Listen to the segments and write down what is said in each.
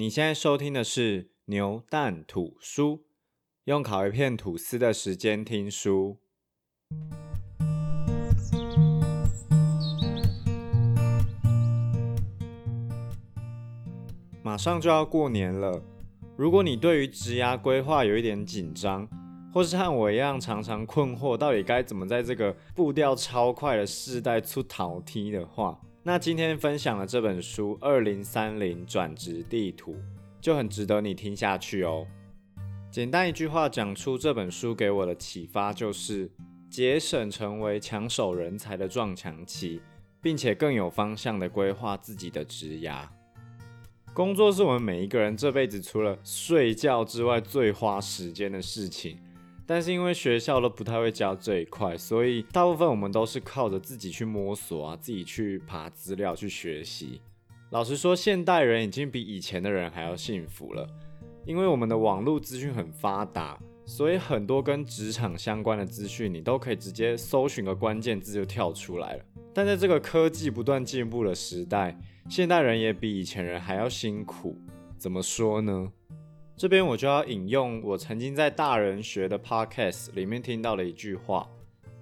你现在收听的是牛蛋吐书，用烤一片吐司的时间听书。马上就要过年了，如果你对于职涯规划有一点紧张，或是和我一样常常困惑，到底该怎么在这个步调超快的时代出逃梯的话，那今天分享的这本书《二零三零转职地图》就很值得你听下去哦。简单一句话讲出这本书给我的启发，就是节省成为抢手人才的撞墙期，并且更有方向的规划自己的职涯。工作是我们每一个人这辈子除了睡觉之外最花时间的事情。但是因为学校都不太会教这一块，所以大部分我们都是靠着自己去摸索啊，自己去爬资料去学习。老实说，现代人已经比以前的人还要幸福了，因为我们的网络资讯很发达，所以很多跟职场相关的资讯，你都可以直接搜寻个关键字就跳出来了。但在这个科技不断进步的时代，现代人也比以前人还要辛苦。怎么说呢？这边我就要引用我曾经在大人学的 podcast 里面听到的一句话，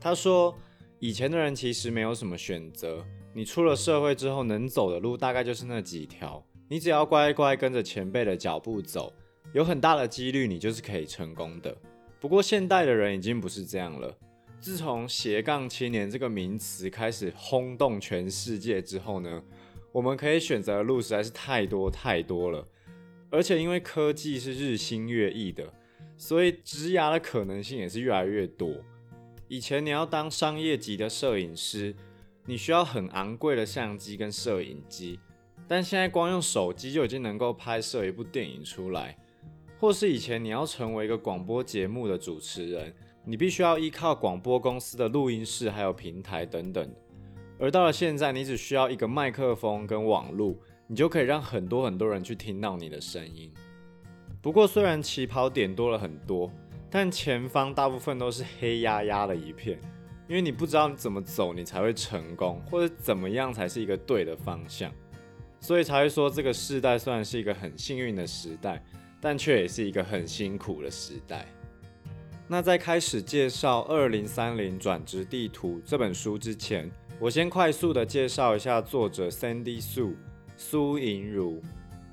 他说：“以前的人其实没有什么选择，你出了社会之后能走的路大概就是那几条，你只要乖乖跟着前辈的脚步走，有很大的几率你就是可以成功的。不过现代的人已经不是这样了，自从斜杠青年这个名词开始轰动全世界之后呢，我们可以选择的路实在是太多太多了。”而且因为科技是日新月异的，所以植牙的可能性也是越来越多。以前你要当商业级的摄影师，你需要很昂贵的相机跟摄影机，但现在光用手机就已经能够拍摄一部电影出来。或是以前你要成为一个广播节目的主持人，你必须要依靠广播公司的录音室还有平台等等。而到了现在，你只需要一个麦克风跟网路。你就可以让很多很多人去听到你的声音。不过，虽然起跑点多了很多，但前方大部分都是黑压压的一片，因为你不知道怎么走你才会成功，或者怎么样才是一个对的方向，所以才会说这个时代虽然是一个很幸运的时代，但却也是一个很辛苦的时代。那在开始介绍《二零三零转职地图》这本书之前，我先快速的介绍一下作者 Sandy Sue。苏银如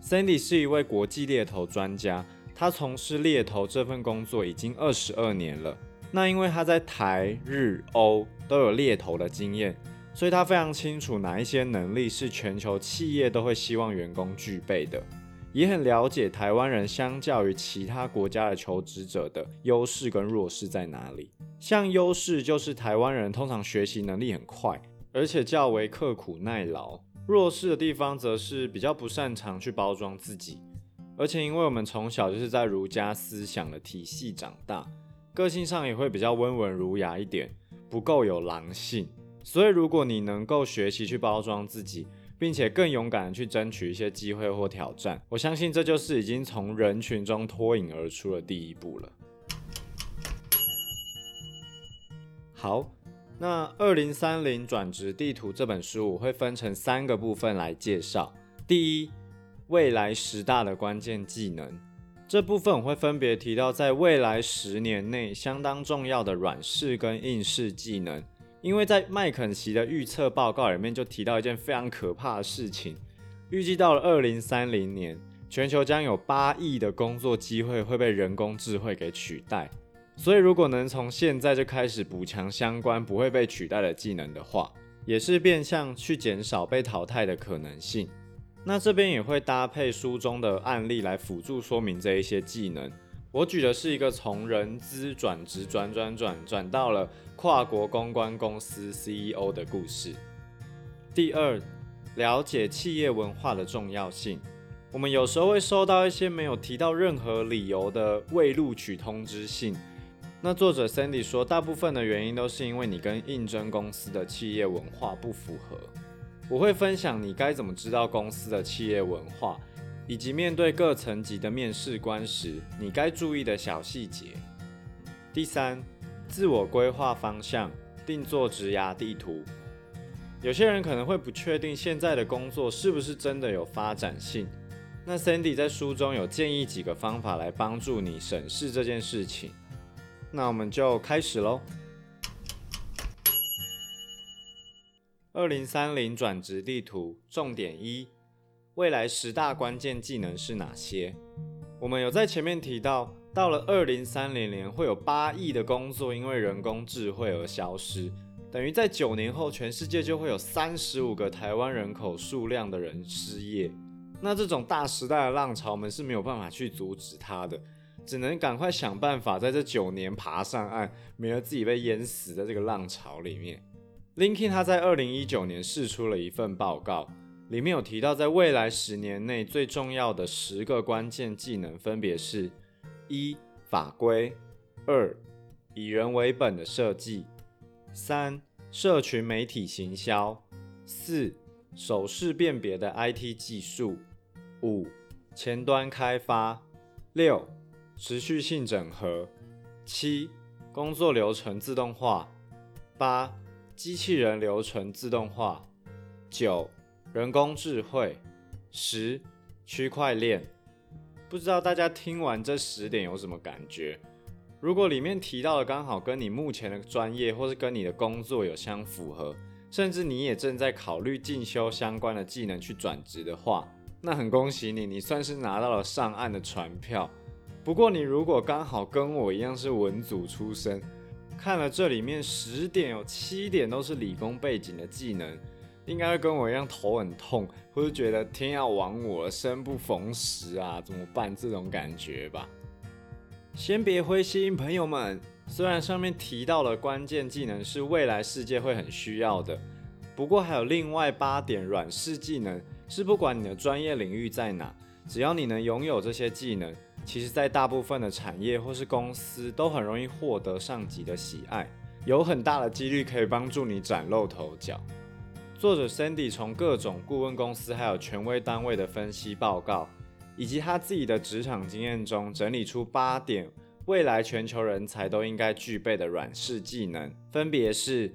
，Sandy 是一位国际猎头专家，他从事猎头这份工作已经二十二年了。那因为他在台、日、欧都有猎头的经验，所以他非常清楚哪一些能力是全球企业都会希望员工具备的，也很了解台湾人相较于其他国家的求职者的优势跟弱势在哪里。像优势就是台湾人通常学习能力很快，而且较为刻苦耐劳。弱势的地方则是比较不擅长去包装自己，而且因为我们从小就是在儒家思想的体系长大，个性上也会比较温文儒雅一点，不够有狼性。所以如果你能够学习去包装自己，并且更勇敢的去争取一些机会或挑战，我相信这就是已经从人群中脱颖而出的第一步了。好。那《二零三零转职地图》这本书，我会分成三个部分来介绍。第一，未来十大的关键技能，这部分我会分别提到在未来十年内相当重要的软式跟硬式技能。因为在麦肯锡的预测报告里面就提到一件非常可怕的事情，预计到了二零三零年，全球将有八亿的工作机会会被人工智慧给取代。所以，如果能从现在就开始补强相关不会被取代的技能的话，也是变相去减少被淘汰的可能性。那这边也会搭配书中的案例来辅助说明这一些技能。我举的是一个从人资转职转转转转到了跨国公关公司 CEO 的故事。第二，了解企业文化的重要性。我们有时候会收到一些没有提到任何理由的未录取通知信。那作者 Sandy 说，大部分的原因都是因为你跟应征公司的企业文化不符合。我会分享你该怎么知道公司的企业文化，以及面对各层级的面试官时，你该注意的小细节。第三，自我规划方向，定做职涯地图。有些人可能会不确定现在的工作是不是真的有发展性，那 Sandy 在书中有建议几个方法来帮助你审视这件事情。那我们就开始喽。二零三零转职地图重点一：未来十大关键技能是哪些？我们有在前面提到，到了二零三零年会有八亿的工作因为人工智慧而消失，等于在九年后，全世界就会有三十五个台湾人口数量的人失业。那这种大时代的浪潮，我们是没有办法去阻止它的，只能赶快想办法在这九年爬上岸，免得自己被淹死在这个浪潮里面。LinkedIn 他在二零一九年试出了一份报告，里面有提到，在未来十年内最重要的十个关键技能，分别是：一、法规；二、以人为本的设计；三、社群媒体行销；四、手势辨别的 IT 技术。五、前端开发；六、持续性整合；七、工作流程自动化；八、机器人流程自动化；九、人工智慧；十、区块链。不知道大家听完这十点有什么感觉？如果里面提到的刚好跟你目前的专业或是跟你的工作有相符合，甚至你也正在考虑进修相关的技能去转职的话，那很恭喜你，你算是拿到了上岸的船票。不过你如果刚好跟我一样是文组出身，看了这里面十点有七点都是理工背景的技能，应该会跟我一样头很痛，或是觉得天要亡我了，生不逢时啊，怎么办？这种感觉吧。先别灰心，朋友们。虽然上面提到了关键技能是未来世界会很需要的，不过还有另外八点软式技能。是不管你的专业领域在哪，只要你能拥有这些技能，其实，在大部分的产业或是公司都很容易获得上级的喜爱，有很大的几率可以帮助你崭露头角。作者 Sandy 从各种顾问公司还有权威单位的分析报告，以及他自己的职场经验中，整理出八点未来全球人才都应该具备的软式技能，分别是：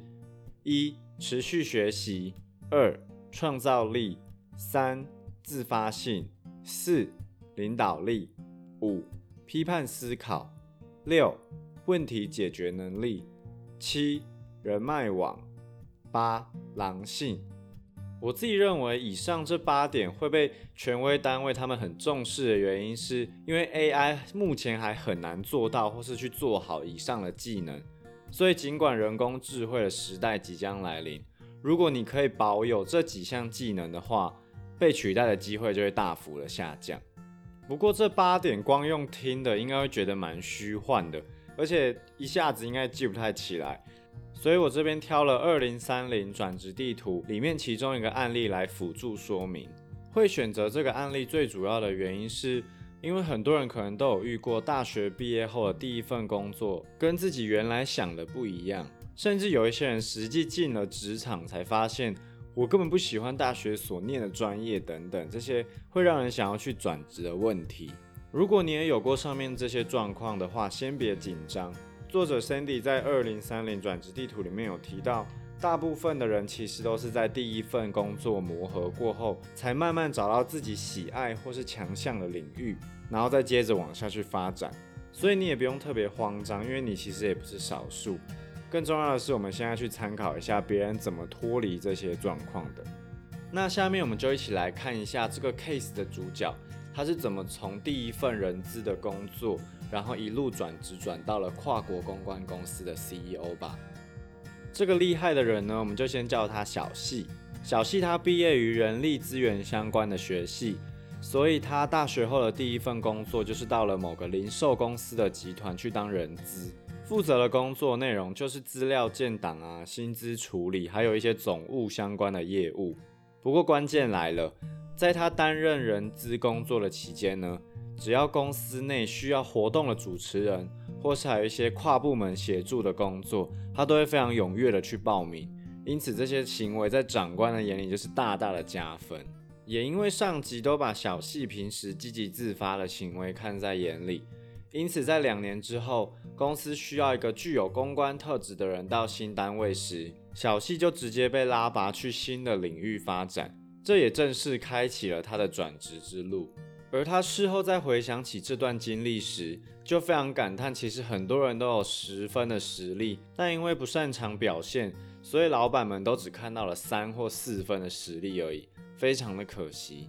一、持续学习；二、创造力。三、自发性；四、领导力；五、批判思考；六、问题解决能力；七、人脉网；八、狼性。我自己认为，以上这八点会被权威单位他们很重视的原因，是因为 AI 目前还很难做到或是去做好以上的技能。所以，尽管人工智慧的时代即将来临，如果你可以保有这几项技能的话，被取代的机会就会大幅的下降。不过这八点光用听的，应该会觉得蛮虚幻的，而且一下子应该记不太起来。所以我这边挑了二零三零转职地图里面其中一个案例来辅助说明。会选择这个案例最主要的原因，是因为很多人可能都有遇过大学毕业后的第一份工作跟自己原来想的不一样，甚至有一些人实际进了职场才发现。我根本不喜欢大学所念的专业等等，这些会让人想要去转职的问题。如果你也有过上面这些状况的话，先别紧张。作者 Sandy 在二零三零转职地图里面有提到，大部分的人其实都是在第一份工作磨合过后，才慢慢找到自己喜爱或是强项的领域，然后再接着往下去发展。所以你也不用特别慌张，因为你其实也不是少数。更重要的是，我们现在去参考一下别人怎么脱离这些状况的。那下面我们就一起来看一下这个 case 的主角，他是怎么从第一份人资的工作，然后一路转职转到了跨国公关公司的 CEO 吧。这个厉害的人呢，我们就先叫他小细。小细他毕业于人力资源相关的学系，所以他大学后的第一份工作就是到了某个零售公司的集团去当人资。负责的工作内容就是资料建档啊、薪资处理，还有一些总务相关的业务。不过关键来了，在他担任人资工作的期间呢，只要公司内需要活动的主持人，或是还有一些跨部门协助的工作，他都会非常踊跃的去报名。因此这些行为在长官的眼里就是大大的加分。也因为上级都把小细平时积极自发的行为看在眼里。因此，在两年之后，公司需要一个具有公关特质的人到新单位时，小细就直接被拉拔去新的领域发展，这也正式开启了他的转职之路。而他事后再回想起这段经历时，就非常感叹，其实很多人都有十分的实力，但因为不擅长表现，所以老板们都只看到了三或四分的实力而已，非常的可惜。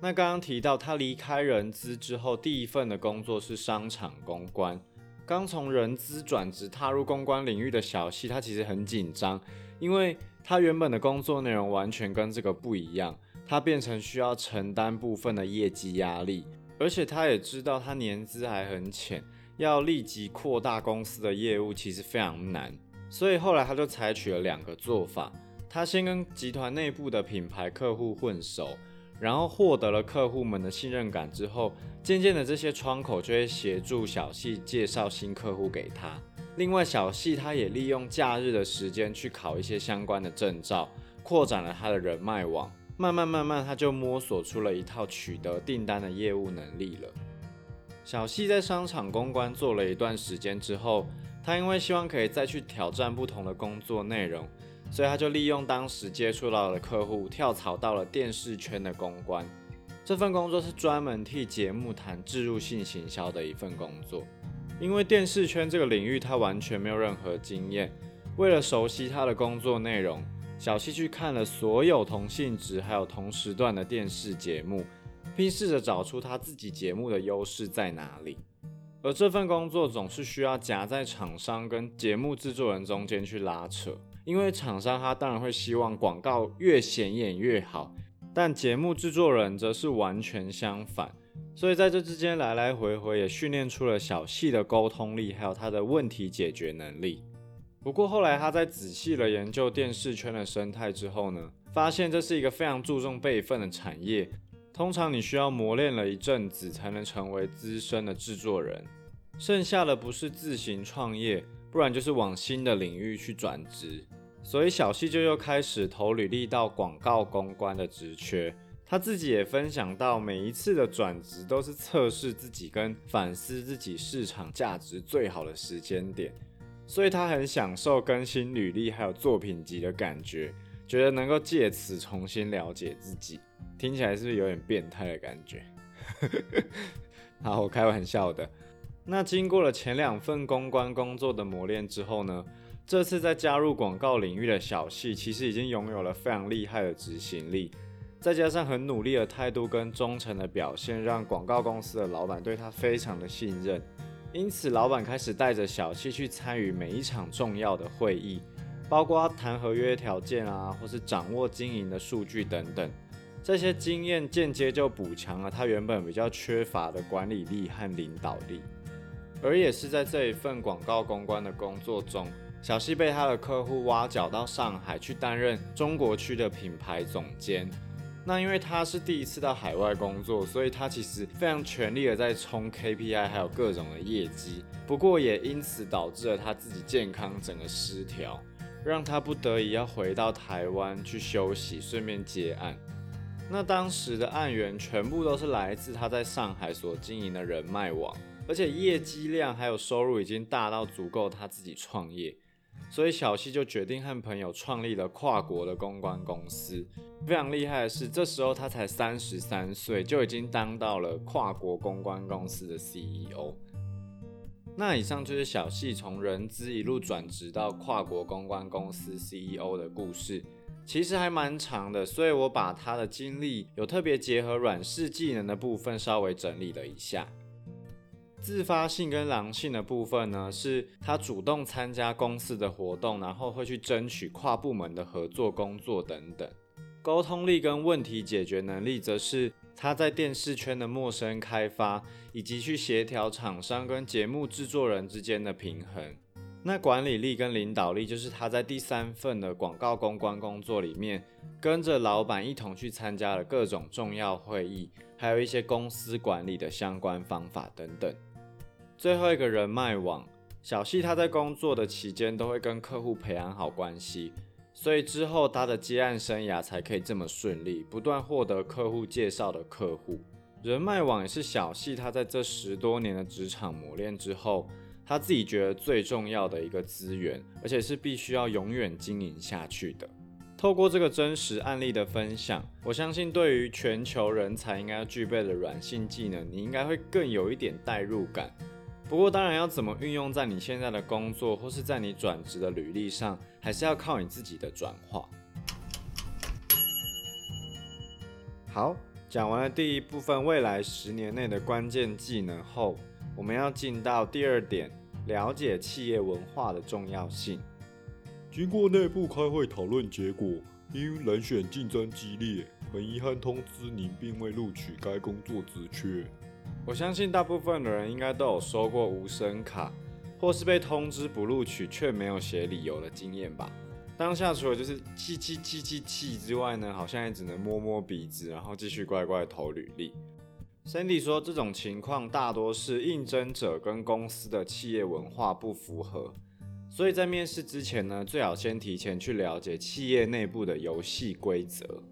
那刚刚提到他离开人资之后，第一份的工作是商场公关。刚从人资转职踏入公关领域的小西，他其实很紧张，因为他原本的工作内容完全跟这个不一样。他变成需要承担部分的业绩压力，而且他也知道他年资还很浅，要立即扩大公司的业务其实非常难。所以后来他就采取了两个做法：他先跟集团内部的品牌客户混熟，然后获得了客户们的信任感之后，渐渐的这些窗口就会协助小细介绍新客户给他。另外，小细他也利用假日的时间去考一些相关的证照，扩展了他的人脉网。慢慢慢慢，他就摸索出了一套取得订单的业务能力了。小细在商场公关做了一段时间之后，他因为希望可以再去挑战不同的工作内容，所以他就利用当时接触到的客户，跳槽到了电视圈的公关。这份工作是专门替节目谈置入性行销的一份工作。因为电视圈这个领域他完全没有任何经验，为了熟悉他的工作内容。小西去看了所有同性质还有同时段的电视节目，并试着找出他自己节目的优势在哪里。而这份工作总是需要夹在厂商跟节目制作人中间去拉扯，因为厂商他当然会希望广告越显眼越好，但节目制作人则是完全相反。所以在这之间来来回回，也训练出了小细的沟通力，还有他的问题解决能力。不过后来他在仔细的研究电视圈的生态之后呢，发现这是一个非常注重辈分的产业。通常你需要磨练了一阵子才能成为资深的制作人，剩下的不是自行创业，不然就是往新的领域去转职。所以小西就又开始投履历到广告公关的职缺。他自己也分享到，每一次的转职都是测试自己跟反思自己市场价值最好的时间点。所以他很享受更新履历还有作品集的感觉，觉得能够借此重新了解自己。听起来是不是有点变态的感觉？好，我开玩笑的。那经过了前两份公关工作的磨练之后呢？这次在加入广告领域的小细，其实已经拥有了非常厉害的执行力，再加上很努力的态度跟忠诚的表现，让广告公司的老板对他非常的信任。因此，老板开始带着小七去参与每一场重要的会议，包括谈合约条件啊，或是掌握经营的数据等等。这些经验间接就补强了他原本比较缺乏的管理力和领导力。而也是在这一份广告公关的工作中，小西被他的客户挖角到上海去担任中国区的品牌总监。那因为他是第一次到海外工作，所以他其实非常全力的在冲 KPI，还有各种的业绩。不过也因此导致了他自己健康整个失调，让他不得已要回到台湾去休息，顺便接案。那当时的案源全部都是来自他在上海所经营的人脉网，而且业绩量还有收入已经大到足够他自己创业。所以小西就决定和朋友创立了跨国的公关公司。非常厉害的是，这时候他才三十三岁，就已经当到了跨国公关公司的 CEO。那以上就是小细从人资一路转职到跨国公关公司 CEO 的故事，其实还蛮长的，所以我把他的经历有特别结合软式技能的部分稍微整理了一下。自发性跟狼性的部分呢，是他主动参加公司的活动，然后会去争取跨部门的合作工作等等。沟通力跟问题解决能力，则是他在电视圈的陌生开发，以及去协调厂商跟节目制作人之间的平衡。那管理力跟领导力，就是他在第三份的广告公关工作里面，跟着老板一同去参加了各种重要会议，还有一些公司管理的相关方法等等。最后一个人脉网，小细他在工作的期间都会跟客户培养好关系，所以之后他的接案生涯才可以这么顺利，不断获得客户介绍的客户。人脉网也是小细他在这十多年的职场磨练之后，他自己觉得最重要的一个资源，而且是必须要永远经营下去的。透过这个真实案例的分享，我相信对于全球人才应该要具备的软性技能，你应该会更有一点代入感。不过，当然要怎么运用在你现在的工作或是在你转职的履历上，还是要靠你自己的转化。好，讲完了第一部分未来十年内的关键技能后，我们要进到第二点，了解企业文化的重要性。经过内部开会讨论结果，因人选竞争激烈，很遗憾通知您并未录取该工作职缺。我相信大部分的人应该都有收过无声卡，或是被通知不录取却没有写理由的经验吧。当下除了就是气气气气气之外呢，好像也只能摸摸鼻子，然后继续乖乖投履历。Cindy 说，这种情况大多是应征者跟公司的企业文化不符合。所以在面试之前呢，最好先提前去了解企业内部的游戏规则。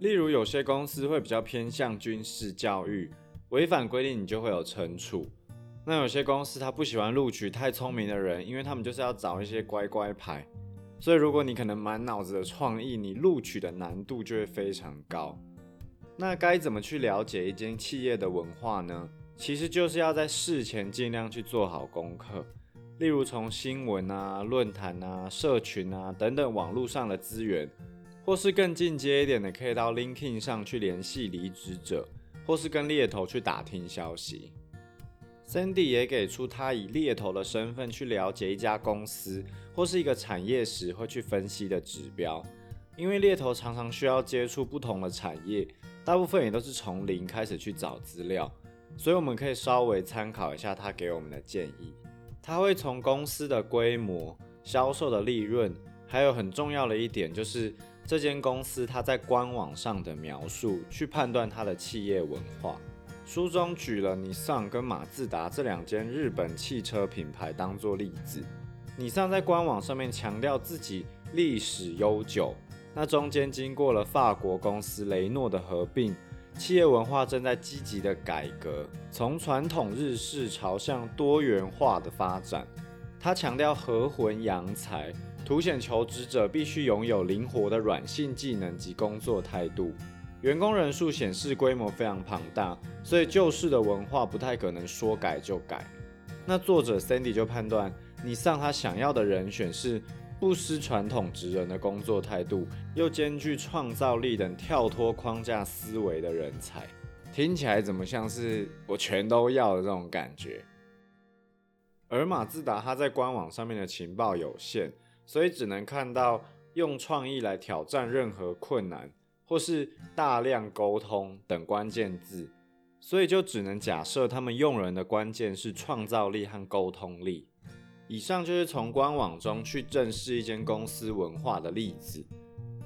例如，有些公司会比较偏向军事教育，违反规定你就会有惩处。那有些公司他不喜欢录取太聪明的人，因为他们就是要找一些乖乖牌。所以如果你可能满脑子的创意，你录取的难度就会非常高。那该怎么去了解一间企业的文化呢？其实就是要在事前尽量去做好功课。例如从新闻啊、论坛啊、社群啊等等网络上的资源，或是更进阶一点的，可以到 LinkedIn 上去联系离职者，或是跟猎头去打听消息。Cindy 也给出他以猎头的身份去了解一家公司或是一个产业时会去分析的指标，因为猎头常常需要接触不同的产业，大部分也都是从零开始去找资料，所以我们可以稍微参考一下他给我们的建议。他会从公司的规模、销售的利润，还有很重要的一点就是这间公司它在官网上的描述，去判断它的企业文化。书中举了尼桑跟马自达这两间日本汽车品牌当做例子。尼桑在官网上面强调自己历史悠久，那中间经过了法国公司雷诺的合并。企业文化正在积极的改革，从传统日式朝向多元化的发展。他强调合魂扬才，凸显求职者必须拥有灵活的软性技能及工作态度。员工人数显示规模非常庞大，所以旧式的文化不太可能说改就改。那作者 Sandy 就判断，你上他想要的人选是。不失传统职人的工作态度，又兼具创造力等跳脱框架思维的人才，听起来怎么像是我全都要的这种感觉？而马自达它在官网上面的情报有限，所以只能看到用创意来挑战任何困难，或是大量沟通等关键字，所以就只能假设他们用人的关键是创造力和沟通力。以上就是从官网中去正视一间公司文化的例子。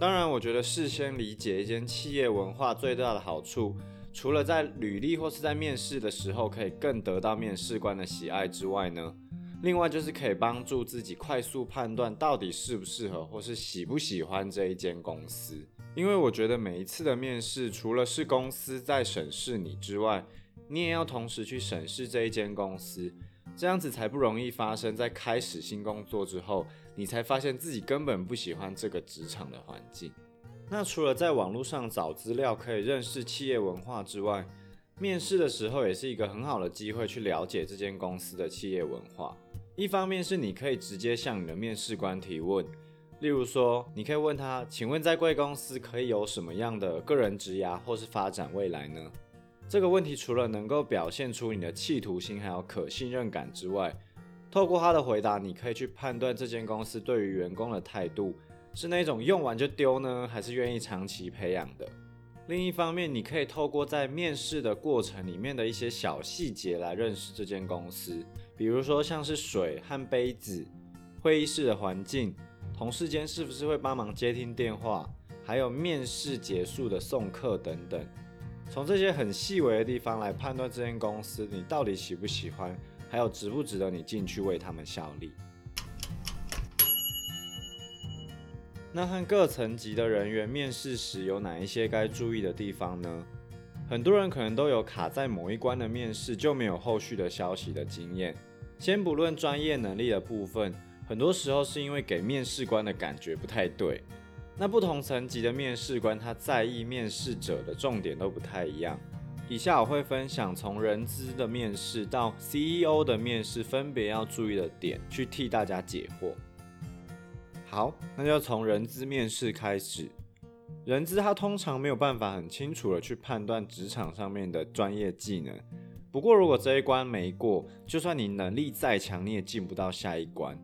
当然，我觉得事先理解一间企业文化最大的好处，除了在履历或是在面试的时候可以更得到面试官的喜爱之外呢，另外就是可以帮助自己快速判断到底适不适合或是喜不喜欢这一间公司。因为我觉得每一次的面试，除了是公司在审视你之外，你也要同时去审视这一间公司。这样子才不容易发生在开始新工作之后，你才发现自己根本不喜欢这个职场的环境。那除了在网络上找资料可以认识企业文化之外，面试的时候也是一个很好的机会去了解这间公司的企业文化。一方面是你可以直接向你的面试官提问，例如说，你可以问他：“请问在贵公司可以有什么样的个人职涯或是发展未来呢？”这个问题除了能够表现出你的企图心，还有可信任感之外，透过他的回答，你可以去判断这间公司对于员工的态度是那种用完就丢呢，还是愿意长期培养的。另一方面，你可以透过在面试的过程里面的一些小细节来认识这间公司，比如说像是水和杯子、会议室的环境、同事间是不是会帮忙接听电话，还有面试结束的送客等等。从这些很细微的地方来判断这间公司你到底喜不喜欢，还有值不值得你进去为他们效力。那和各层级的人员面试时有哪一些该注意的地方呢？很多人可能都有卡在某一关的面试就没有后续的消息的经验。先不论专业能力的部分，很多时候是因为给面试官的感觉不太对。那不同层级的面试官，他在意面试者的重点都不太一样。以下我会分享从人资的面试到 CEO 的面试，分别要注意的点，去替大家解惑。好，那就从人资面试开始。人资他通常没有办法很清楚的去判断职场上面的专业技能。不过如果这一关没过，就算你能力再强，你也进不到下一关。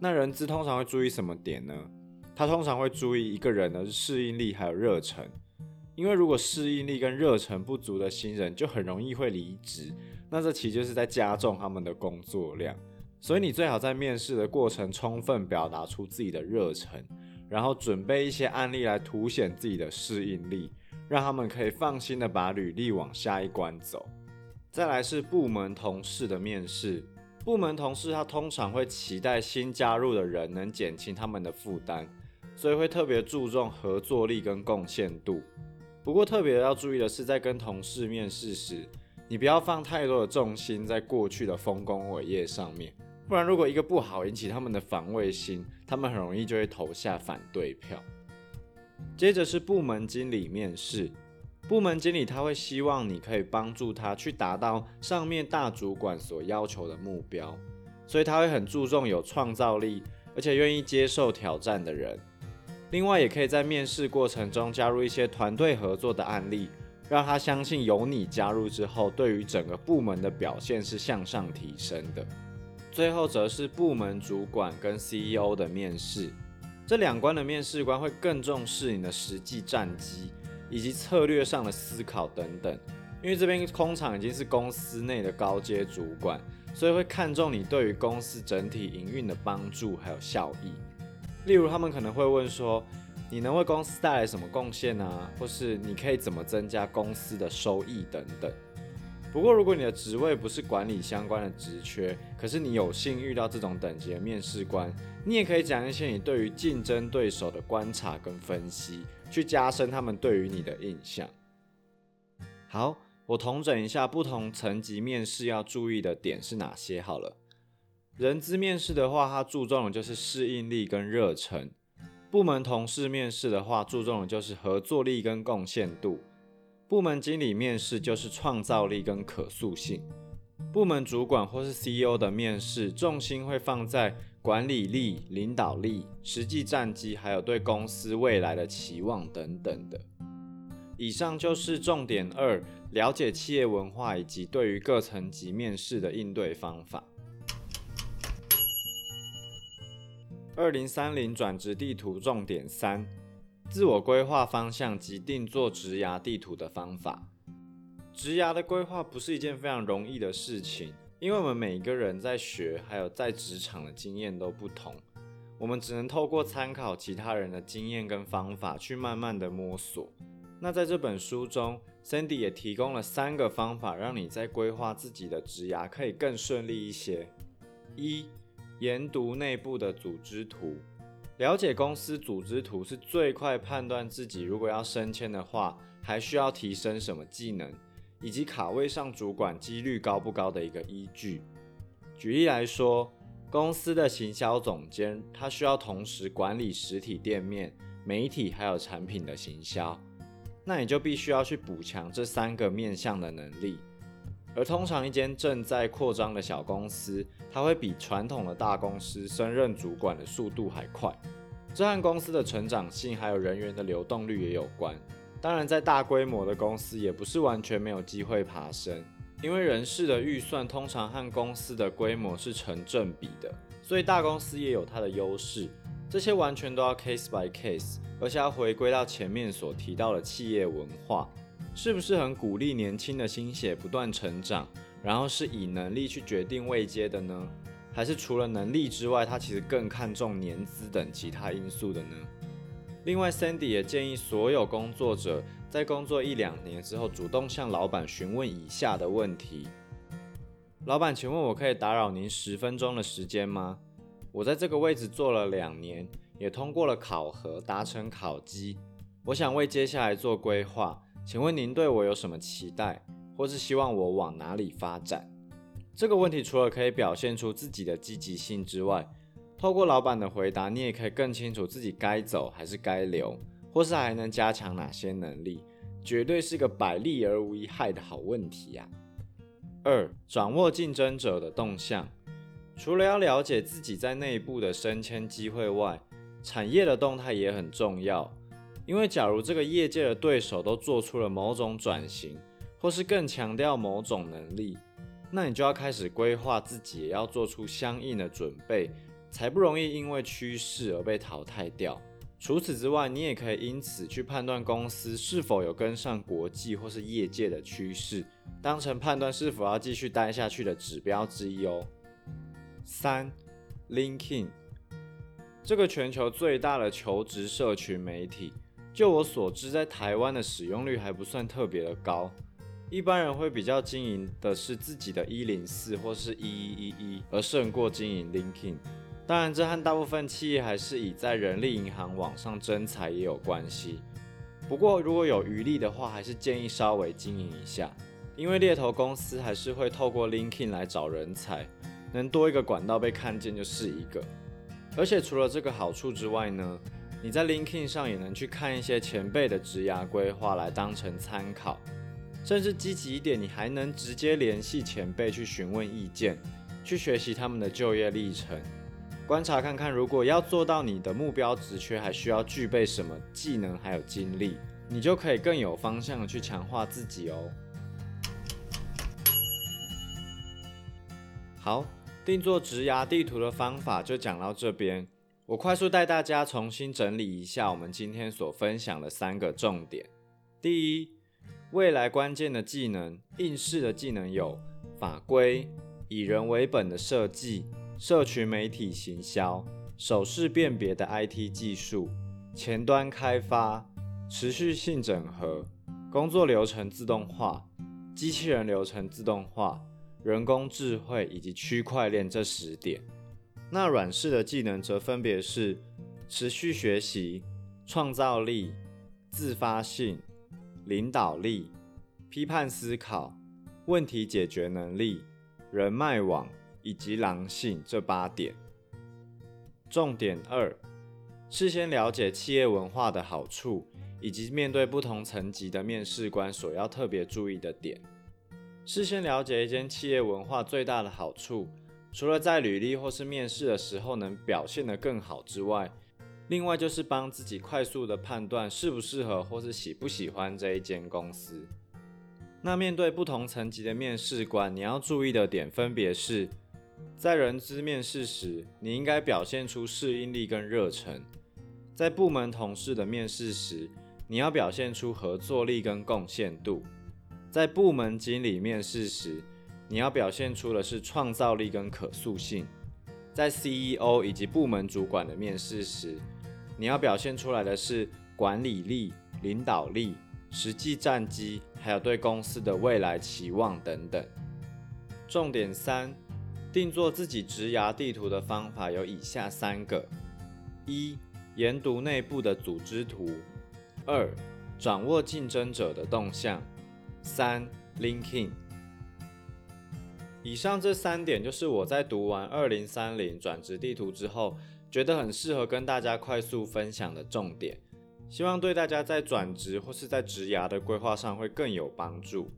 那人资通常会注意什么点呢？他通常会注意一个人的适应力还有热忱，因为如果适应力跟热忱不足的新人，就很容易会离职。那这其实就是在加重他们的工作量。所以你最好在面试的过程充分表达出自己的热忱，然后准备一些案例来凸显自己的适应力，让他们可以放心的把履历往下一关走。再来是部门同事的面试。部门同事他通常会期待新加入的人能减轻他们的负担，所以会特别注重合作力跟贡献度。不过特别要注意的是，在跟同事面试时，你不要放太多的重心在过去的丰功伟业上面，不然如果一个不好引起他们的防卫心，他们很容易就会投下反对票。接着是部门经理面试。部门经理他会希望你可以帮助他去达到上面大主管所要求的目标，所以他会很注重有创造力而且愿意接受挑战的人。另外，也可以在面试过程中加入一些团队合作的案例，让他相信有你加入之后，对于整个部门的表现是向上提升的。最后则是部门主管跟 CEO 的面试，这两关的面试官会更重视你的实际战绩。以及策略上的思考等等，因为这边空场已经是公司内的高阶主管，所以会看重你对于公司整体营运的帮助还有效益。例如，他们可能会问说，你能为公司带来什么贡献啊？或是你可以怎么增加公司的收益等等。不过，如果你的职位不是管理相关的职缺，可是你有幸遇到这种等级的面试官，你也可以讲一些你对于竞争对手的观察跟分析，去加深他们对于你的印象。好，我统整一下不同层级面试要注意的点是哪些。好了，人资面试的话，它注重的就是适应力跟热忱；部门同事面试的话，注重的就是合作力跟贡献度。部门经理面试就是创造力跟可塑性，部门主管或是 CEO 的面试重心会放在管理力、领导力、实际战绩，还有对公司未来的期望等等的。以上就是重点二，了解企业文化以及对于各层级面试的应对方法。二零三零转职地图重点三。自我规划方向及定做职涯地图的方法。职涯的规划不是一件非常容易的事情，因为我们每一个人在学还有在职场的经验都不同，我们只能透过参考其他人的经验跟方法去慢慢的摸索。那在这本书中，Sandy 也提供了三个方法，让你在规划自己的职涯可以更顺利一些。一、研读内部的组织图。了解公司组织图是最快判断自己如果要升迁的话，还需要提升什么技能，以及卡位上主管几率高不高的一个依据。举例来说，公司的行销总监他需要同时管理实体店面、媒体还有产品的行销，那你就必须要去补强这三个面向的能力。而通常一间正在扩张的小公司，它会比传统的大公司升任主管的速度还快。这和公司的成长性还有人员的流动率也有关。当然，在大规模的公司也不是完全没有机会爬升，因为人事的预算通常和公司的规模是成正比的，所以大公司也有它的优势。这些完全都要 case by case，而且要回归到前面所提到的企业文化。是不是很鼓励年轻的心血不断成长，然后是以能力去决定位阶的呢？还是除了能力之外，他其实更看重年资等其他因素的呢？另外，Sandy 也建议所有工作者在工作一两年之后，主动向老板询问以下的问题：老板，请问我可以打扰您十分钟的时间吗？我在这个位置做了两年，也通过了考核，达成考绩，我想为接下来做规划。请问您对我有什么期待，或是希望我往哪里发展？这个问题除了可以表现出自己的积极性之外，透过老板的回答，你也可以更清楚自己该走还是该留，或是还能加强哪些能力，绝对是个百利而无一害的好问题呀。二、掌握竞争者的动向，除了要了解自己在内部的升迁机会外，产业的动态也很重要。因为假如这个业界的对手都做出了某种转型，或是更强调某种能力，那你就要开始规划自己，也要做出相应的准备。才不容易因为趋势而被淘汰掉。除此之外，你也可以因此去判断公司是否有跟上国际或是业界的趋势，当成判断是否要继续待下去的指标之一哦。三，LinkedIn 这个全球最大的求职社群媒体，就我所知，在台湾的使用率还不算特别的高。一般人会比较经营的是自己的一零四或是一一一一，而胜过经营 LinkedIn。当然，这和大部分企业还是以在人力银行网上征才也有关系。不过，如果有余力的话，还是建议稍微经营一下，因为猎头公司还是会透过 LinkedIn 来找人才，能多一个管道被看见就是一个。而且除了这个好处之外呢，你在 LinkedIn 上也能去看一些前辈的职涯规划来当成参考，甚至积极一点，你还能直接联系前辈去询问意见，去学习他们的就业历程。观察看看，如果要做到你的目标职缺，还需要具备什么技能还有精力，你就可以更有方向的去强化自己哦。好，定做职涯地图的方法就讲到这边。我快速带大家重新整理一下我们今天所分享的三个重点。第一，未来关键的技能，应试的技能有法规、以人为本的设计。社群媒体行销、手势辨别的 IT 技术、前端开发、持续性整合、工作流程自动化、机器人流程自动化、人工智慧以及区块链这十点。那软式的技能则分别是持续学习、创造力、自发性、领导力、批判思考、问题解决能力、人脉网。以及狼性这八点。重点二：事先了解企业文化的好处，以及面对不同层级的面试官所要特别注意的点。事先了解一间企业文化最大的好处，除了在履历或是面试的时候能表现得更好之外，另外就是帮自己快速的判断适不适合或是喜不喜欢这一间公司。那面对不同层级的面试官，你要注意的点分别是。在人资面试时，你应该表现出适应力跟热忱；在部门同事的面试时，你要表现出合作力跟贡献度；在部门经理面试时，你要表现出的是创造力跟可塑性；在 CEO 以及部门主管的面试时，你要表现出来的是管理力、领导力、实际战绩，还有对公司的未来期望等等。重点三。定做自己职涯地图的方法有以下三个：一、研读内部的组织图；二、掌握竞争者的动向；三、linking。以上这三点就是我在读完《二零三零转职地图》之后，觉得很适合跟大家快速分享的重点，希望对大家在转职或是在职涯的规划上会更有帮助。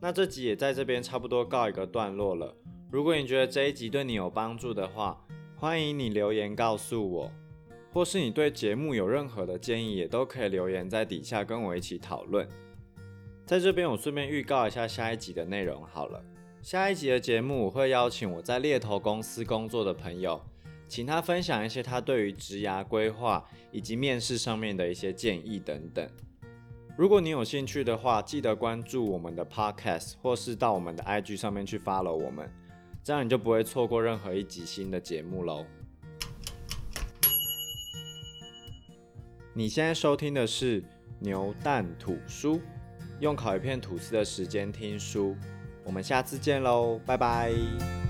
那这集也在这边差不多告一个段落了。如果你觉得这一集对你有帮助的话，欢迎你留言告诉我，或是你对节目有任何的建议，也都可以留言在底下跟我一起讨论。在这边，我顺便预告一下下一集的内容好了。下一集的节目，我会邀请我在猎头公司工作的朋友，请他分享一些他对于职涯规划以及面试上面的一些建议等等。如果你有兴趣的话，记得关注我们的 Podcast，或是到我们的 IG 上面去 follow 我们。这样你就不会错过任何一集新的节目喽。你现在收听的是牛蛋吐书，用烤一片吐司的时间听书。我们下次见喽，拜拜。